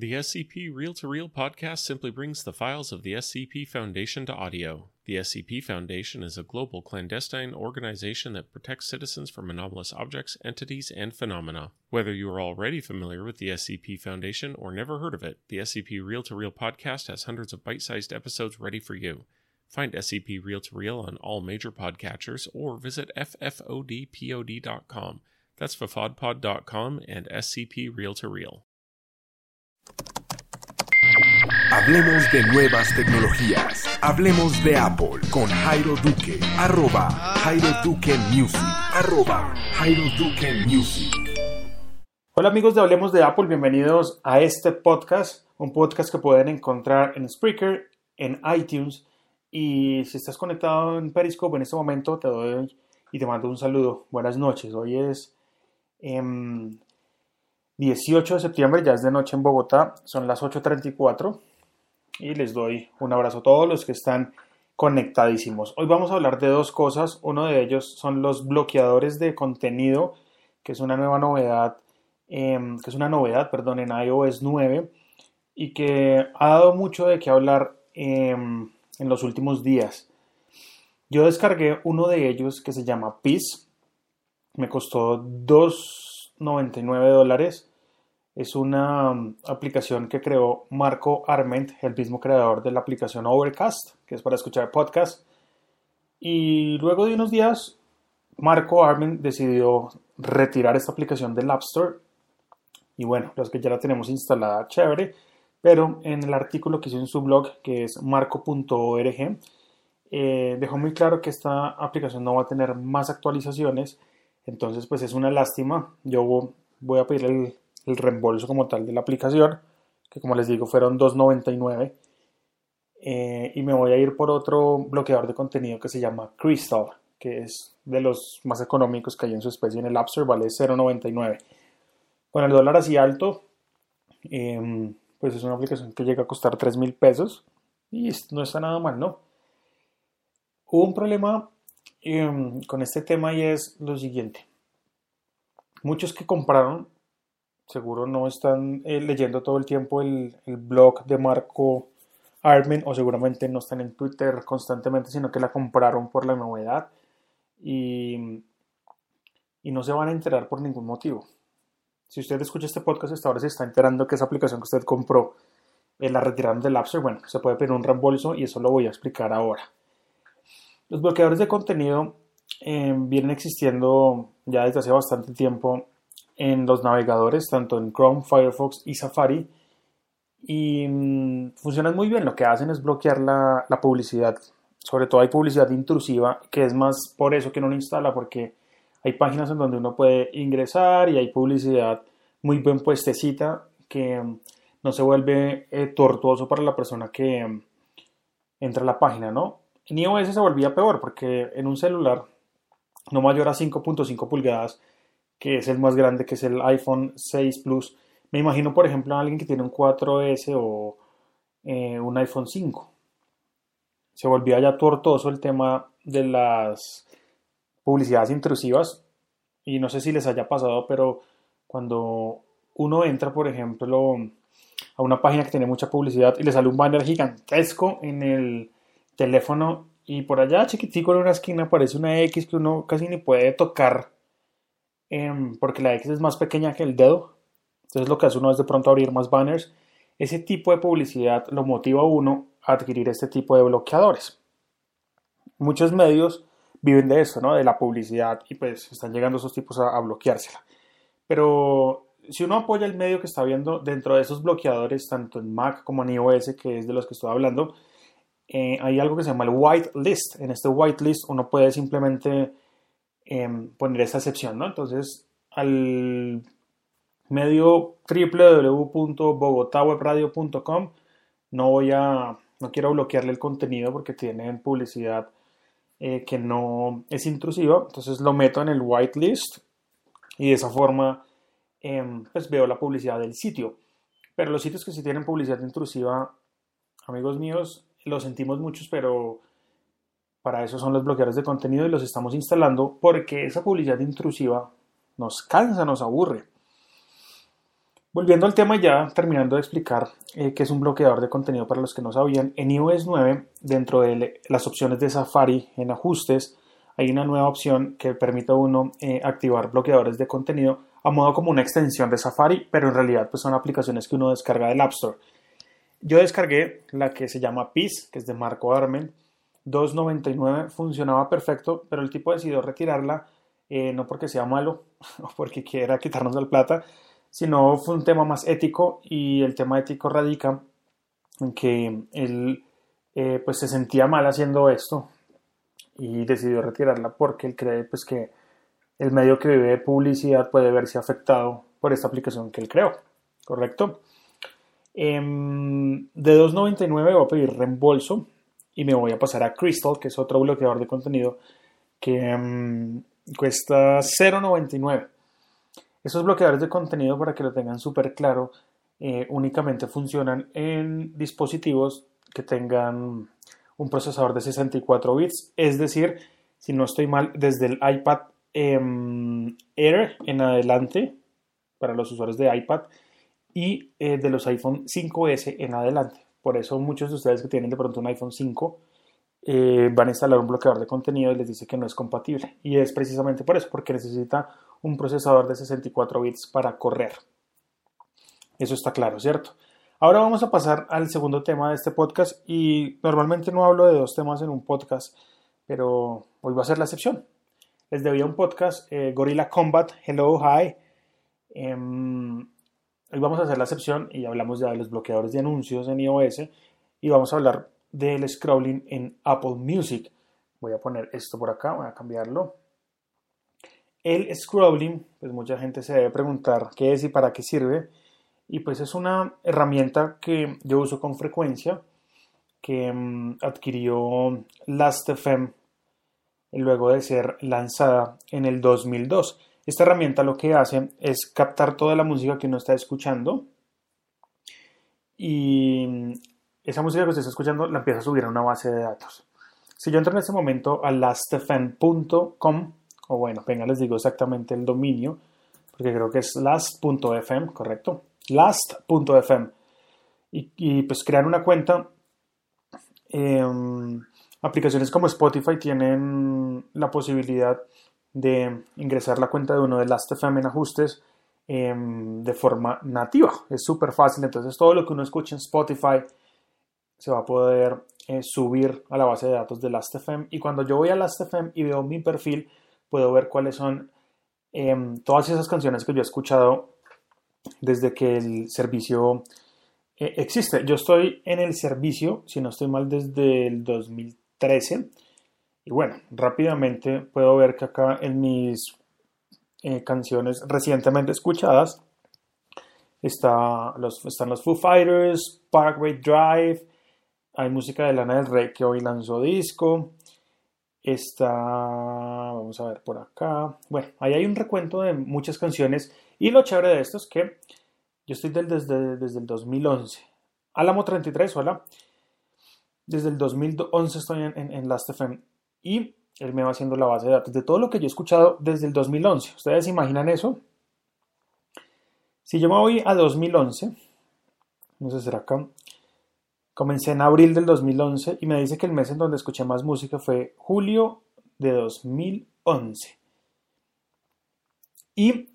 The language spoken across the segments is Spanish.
The SCP Reel to Reel podcast simply brings the files of the SCP Foundation to audio. The SCP Foundation is a global clandestine organization that protects citizens from anomalous objects, entities, and phenomena. Whether you are already familiar with the SCP Foundation or never heard of it, the SCP Reel to Reel podcast has hundreds of bite sized episodes ready for you. Find SCP Reel to Reel on all major podcatchers or visit ffodpod.com. That's fafodpod.com and SCP Reel to Reel. Hablemos de nuevas tecnologías. Hablemos de Apple con Jairo Duque. Arroba Jairo Duque Music. Hola amigos de Hablemos de Apple, bienvenidos a este podcast, un podcast que pueden encontrar en Spreaker, en iTunes y si estás conectado en Periscope en este momento te doy y te mando un saludo. Buenas noches, hoy es em, 18 de septiembre, ya es de noche en Bogotá, son las 8.34 y les doy un abrazo a todos los que están conectadísimos. Hoy vamos a hablar de dos cosas, uno de ellos son los bloqueadores de contenido, que es una nueva novedad, em, que es una novedad, perdón, en iOS 9 y que ha dado mucho de qué hablar em, en los últimos días. Yo descargué uno de ellos que se llama Peace, me costó 2.99 dólares es una um, aplicación que creó Marco Arment, el mismo creador de la aplicación Overcast, que es para escuchar podcast. Y luego de unos días, Marco Arment decidió retirar esta aplicación del App Store. Y bueno, los que ya la tenemos instalada, chévere. Pero en el artículo que hizo en su blog, que es marco.org, eh, dejó muy claro que esta aplicación no va a tener más actualizaciones. Entonces, pues es una lástima. Yo voy a pedirle el el reembolso como tal de la aplicación, que como les digo fueron 2.99. Eh, y me voy a ir por otro bloqueador de contenido que se llama Crystal, que es de los más económicos que hay en su especie en el App Store, vale 0.99. Con el dólar así alto, em, pues es una aplicación que llega a costar 3 mil pesos y no está nada mal, ¿no? Hubo un problema em, con este tema y es lo siguiente. Muchos que compraron seguro no están eh, leyendo todo el tiempo el, blog de Marco Armen o seguramente no están en Twitter constantemente, sino que la compraron por la novedad y, y no se van a enterar por ningún motivo. Si usted escucha este podcast hasta ahora se está enterando que esa aplicación que usted compró la retiraron del App Store, bueno, se puede pedir un reembolso y eso lo voy a explicar ahora. Los bloqueadores de contenido eh, vienen existiendo ya desde hace bastante tiempo en los navegadores, tanto en Chrome, Firefox y Safari. Y mm, funcionan muy bien. Lo que hacen es bloquear la, publicidad. Sobre todo hay publicidad intrusiva, que es más por eso que no lo instala, porque hay páginas en donde uno puede ingresar y hay publicidad muy bien puestecita que mm, no se vuelve eh, tortuoso para la persona que mm, entra a la página, ¿no? En iOS se volvía peor porque en un celular no mayor a 5.5 pulgadas que es el más grande, que es el iPhone 6 Plus. Me imagino, por ejemplo, a alguien que tiene un 4S o eh, un iPhone 5. Se volvía ya tortoso el tema de las publicidades intrusivas. Y no sé si les haya pasado, pero cuando uno entra, por ejemplo, a una página que tiene mucha publicidad y le sale un banner gigantesco en el teléfono y por allá chiquitico en una esquina aparece una X que uno casi ni puede tocar Em, porque la X es más pequeña que el dedo. Entonces lo que hace uno es de pronto abrir más banners. Ese tipo de publicidad lo motiva a uno a adquirir este tipo de bloqueadores. Muchos medios viven de eso, ¿no? De la publicidad y pues están llegando esos tipos a, bloqueársela. Pero si uno apoya el medio que está viendo dentro de esos bloqueadores, tanto en Mac como en iOS, que es de los que estoy hablando, eh, hay algo que se llama el white list. En este white list uno puede simplemente Em, poner esta excepción, ¿no? Entonces, al medio www.bogotawebradio.com no voy a, no quiero bloquearle el contenido porque tienen publicidad eh, que no es intrusiva, entonces lo meto en el whitelist y de esa forma em, pues veo la publicidad del sitio. Pero los sitios que sí tienen publicidad intrusiva, amigos míos, lo sentimos muchos, pero para eso son los bloqueadores de contenido y los estamos instalando porque esa publicidad intrusiva nos cansa, nos aburre. Volviendo al tema ya terminando de explicar eh, qué es un bloqueador de contenido para los que no sabían, en iOS 9, dentro de las opciones de Safari en ajustes, hay una nueva opción que permite a uno eh, activar bloqueadores de contenido a modo como una extensión de Safari, pero en realidad pues, son aplicaciones que uno descarga del App Store. Yo descargué la que se llama Peace, que es de Marco Armen, 2.99, funcionaba perfecto, pero el tipo decidió retirarla, eh, no porque sea malo o porque quiera quitarnos la plata, sino fue un tema más ético y el tema ético radica en que él eh, pues se sentía mal haciendo esto y decidió retirarla porque él cree pues que el medio que vive de publicidad puede verse afectado por esta aplicación que él creó, ¿correcto? Em, de 2.99 voy a pedir reembolso y me voy a pasar a Crystal, que es otro bloqueador de contenido que em, cuesta 0.99. Esos bloqueadores de contenido, para que lo tengan súper claro, eh, únicamente funcionan en dispositivos que tengan un procesador de 64 bits, es decir, si no estoy mal, desde el iPad em, Air en adelante, para los usuarios de iPad, y eh, de los iPhone 5S en adelante. Por eso muchos de ustedes que tienen de pronto un iPhone 5 eh, van a instalar un bloqueador de contenido y les dice que no es compatible. Y es precisamente por eso, porque necesita un procesador de 64 bits para correr. Eso está claro, ¿cierto? Ahora vamos a pasar al segundo tema de este podcast y normalmente no hablo de dos temas en un podcast, pero hoy va a ser la excepción. Les debía un podcast, eh, Gorilla Combat, Hello, Hi. Em, hoy vamos a hacer la excepción y hablamos ya de los bloqueadores de anuncios en iOS y vamos a hablar del scrolling en Apple Music. Voy a poner esto por acá, voy a cambiarlo. El scrolling, pues mucha gente se debe preguntar qué es y para qué sirve. Y pues es una herramienta que yo uso con frecuencia, que mm, adquirió Last.fm luego de ser lanzada en el 2002. Esta herramienta lo que hace es captar toda la música que uno está escuchando y esa música que usted está escuchando la empieza a subir a una base de datos. Si yo entro en este momento a lastfm.com o bueno, venga, les digo exactamente el dominio, porque creo que es last.fm, correcto, last.fm, y, y, pues crear una cuenta. Em, aplicaciones como Spotify tienen la posibilidad de ingresar la cuenta de uno de Last.fm en ajustes em, de forma nativa. Es súper fácil, entonces todo lo que uno escuche en Spotify se va a poder eh, subir a la base de datos de Last.fm y cuando yo voy a Last.fm y veo mi perfil, puedo ver cuáles son em, todas esas canciones que yo he escuchado desde que el servicio eh, existe. Yo estoy en el servicio, si no estoy mal, desde el 2013. Y bueno, rápidamente puedo ver que acá en mis eh, canciones recientemente escuchadas está los, están los Foo Fighters, Parkway Drive, hay música de Lana del Rey que hoy lanzó disco, Está, vamos a ver por acá. Bueno, ahí hay un recuento de muchas canciones. Y lo chévere de esto es que yo estoy desde, desde el 2011. Álamo 33, hola. Desde el 2011 estoy en, en, Last.fm y él me va haciendo la base de datos de todo lo que yo he escuchado desde el 2011. ¿Ustedes imaginan eso? Si yo me voy a 2011, no sé, será acá. Comencé en abril del 2011 y me dice que el mes en donde escuché más música fue julio de 2011. Y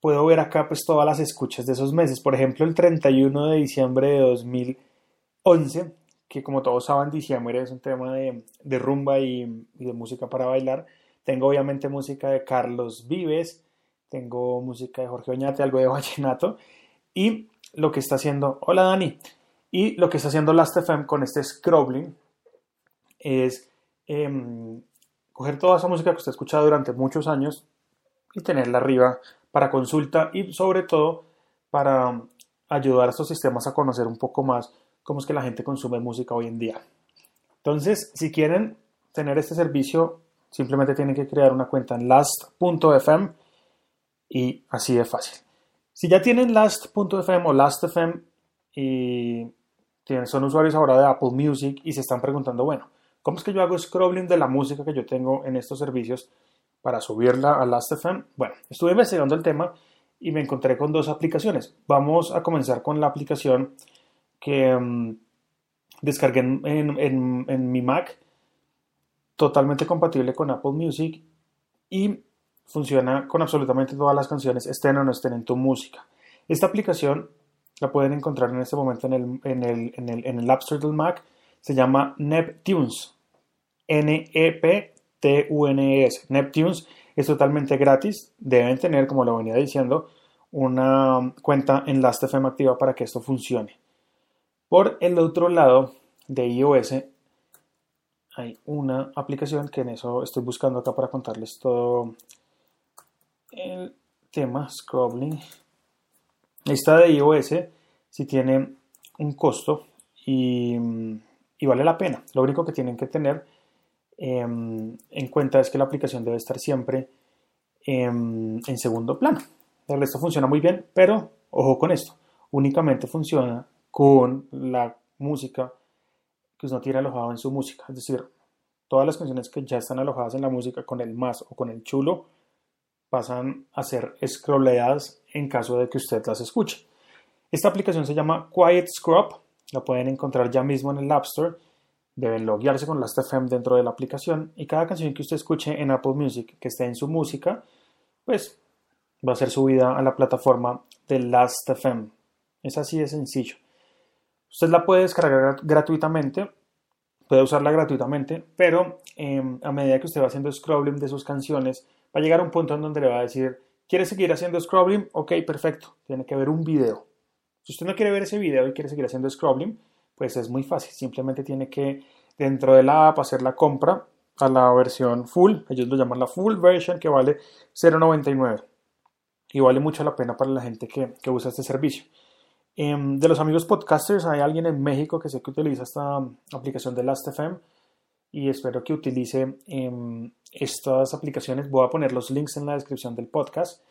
puedo ver acá pues todas las escuchas de esos meses. Por ejemplo, el 31 de diciembre de 2011, que como todos saben, diciembre es un tema de, rumba y, de música para bailar. Tengo obviamente música de Carlos Vives, tengo música de Jorge Oñate, algo de vallenato. Y lo que está haciendo, hola Dani, y lo que está haciendo Last.fm con este scrolling es em, coger toda esa música que usted ha escuchado durante muchos años y tenerla arriba para consulta y sobre todo para ayudar a estos sistemas a conocer un poco más cómo es que la gente consume música hoy en día. Entonces, si quieren tener este servicio, simplemente tienen que crear una cuenta en last.fm y así de fácil. Si ya tienen last.fm o last.fm y son usuarios ahora de Apple Music y se están preguntando, bueno, ¿cómo es que yo hago scrolling de la música que yo tengo en estos servicios para subirla a Last.fm? Bueno, estuve investigando el tema y me encontré con dos aplicaciones. Vamos a comenzar con la aplicación que mm, descargué en, mi Mac, totalmente compatible con Apple Music y funciona con absolutamente todas las canciones, estén o no estén en tu música. Esta aplicación la pueden encontrar en este momento en el, en el, en el, el App Store del Mac. Se llama Neptunes. N-E-P-T-U-N-E-S. Neptunes es totalmente gratis. Deben tener, como lo venía diciendo, una cuenta en Last.fm activa para que esto funcione. Por el otro lado de iOS hay una aplicación que en eso estoy buscando acá para contarles todo el tema scrolling. Esta de iOS si tiene un costo y, vale la pena. Lo único que tienen que tener em, en cuenta es que la aplicación debe estar siempre en segundo plano. El resto funciona muy bien, pero ojo con esto, únicamente funciona con la música que usted tiene alojado en su música. Es decir, todas las canciones que ya están alojadas en la música con el más o con el chulo pasan a ser scrolleadas en caso de que usted las escuche. Esta aplicación se llama Quiet Scrub, la pueden encontrar ya mismo en el App Store. Deben loguearse con Last.fm dentro de la aplicación y cada canción que usted escuche en Apple Music que esté en su música, pues va a ser subida a la plataforma de Last.fm. Es así de sencillo. Usted la puede descargar gratuitamente, puede usarla gratuitamente, pero em, a medida que usted va haciendo scrolling de sus canciones, va a llegar a un punto en donde le va a decir, ¿quiere seguir haciendo scrolling? Ok, perfecto, tiene que ver un video. Si usted no quiere ver ese video y quiere seguir haciendo scrolling, pues es muy fácil, simplemente tiene que dentro de la app hacer la compra a la versión full, ellos lo llaman la full version que vale 0.99 y vale mucho la pena para la gente que, usa este servicio. Em, de los amigos podcasters, hay alguien en México que sé que utiliza esta aplicación de Last.fm y espero que utilice em, estas aplicaciones. Voy a poner los links en la descripción del podcast,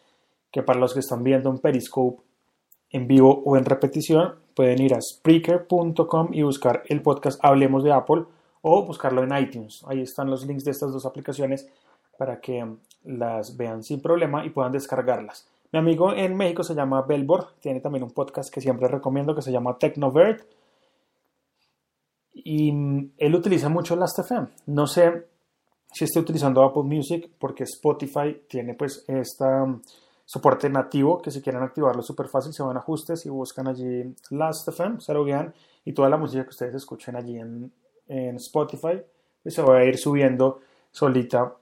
que para los que están viendo un Periscope en vivo o en repetición, pueden ir a Spreaker.com y buscar el podcast Hablemos de Apple o buscarlo en iTunes. Ahí están los links de estas dos aplicaciones para que las vean sin problema y puedan descargarlas. Mi amigo en México se llama Belbor, tiene también un podcast que siempre recomiendo que se llama Technovert y él utiliza mucho Last.fm. No sé si está utilizando Apple Music porque Spotify tiene pues este soporte nativo que si quieren activarlo es súper fácil, se van a ajustes y buscan allí Last.fm, se loguean y toda la música que ustedes escuchen allí en, en Spotify pues se va a ir subiendo solita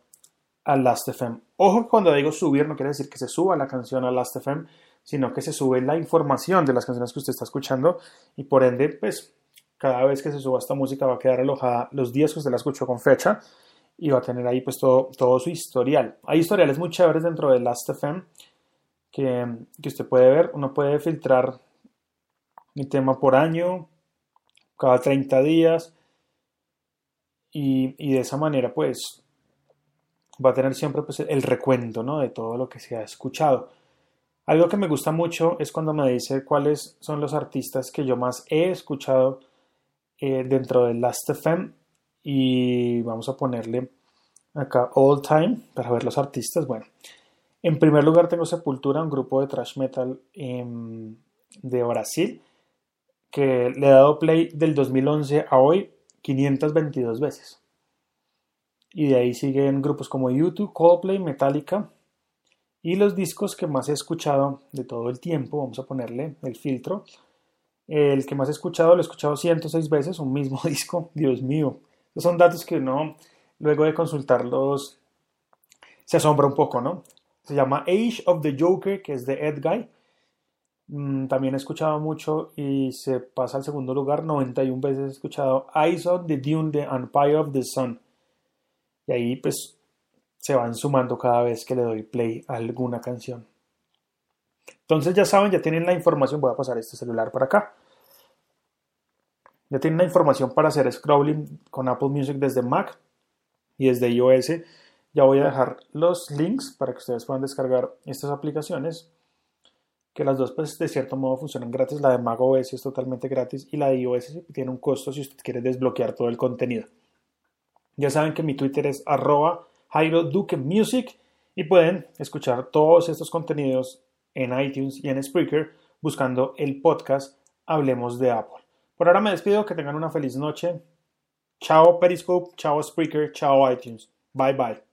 a Last.fm. Ojo, cuando digo subir no quiere decir que se suba la canción a Last.fm, sino que se sube la información de las canciones que usted está escuchando y por ende, pues cada vez que se suba esta música va a quedar alojada los días que usted la escuchó con fecha y va a tener ahí pues todo, todo su historial. Hay historiales muy chéveres dentro de Last.fm que, que usted puede ver. Uno puede filtrar mi tema por año, cada 30 días y, y de esa manera pues va a tener siempre pues, el recuento ¿no? de todo lo que se ha escuchado. Algo que me gusta mucho es cuando me dice cuáles son los artistas que yo más he escuchado eh, dentro de Last.fm y vamos a ponerle acá All Time para ver los artistas. Bueno, en primer lugar tengo Sepultura, un grupo de thrash metal em, de Brasil que le he dado play del 2011 a hoy 522 veces. Y de ahí siguen grupos como YouTube, Coldplay, Metallica. Y los discos que más he escuchado de todo el tiempo, vamos a ponerle el filtro. El que más he escuchado, lo he escuchado 106 veces, un mismo disco, Dios mío. Esos son datos que uno, luego de consultarlos, se asombra un poco, ¿no? Se llama Age of the Joker, que es de Ed Guy. Mm, también he escuchado mucho y se pasa al segundo lugar. 91 veces he escuchado Eyes on the Dune, The Empire of the Sun. Y ahí pues se van sumando cada vez que le doy play a alguna canción. Entonces ya saben, ya tienen la información. Voy a pasar este celular para acá. Ya tienen la información para hacer scrolling con Apple Music desde Mac y desde iOS. Ya voy a dejar los links para que ustedes puedan descargar estas aplicaciones. Que las dos, pues, de cierto modo funcionan gratis. La de Mac OS es totalmente gratis y la de iOS tiene un costo si usted quiere desbloquear todo el contenido. Ya saben que mi Twitter es arroba Jairo y pueden escuchar todos estos contenidos en iTunes y en Spreaker buscando el podcast Hablemos de Apple. Por ahora me despido, que tengan una feliz noche. Chao Periscope, chao Spreaker, chao iTunes. Bye bye.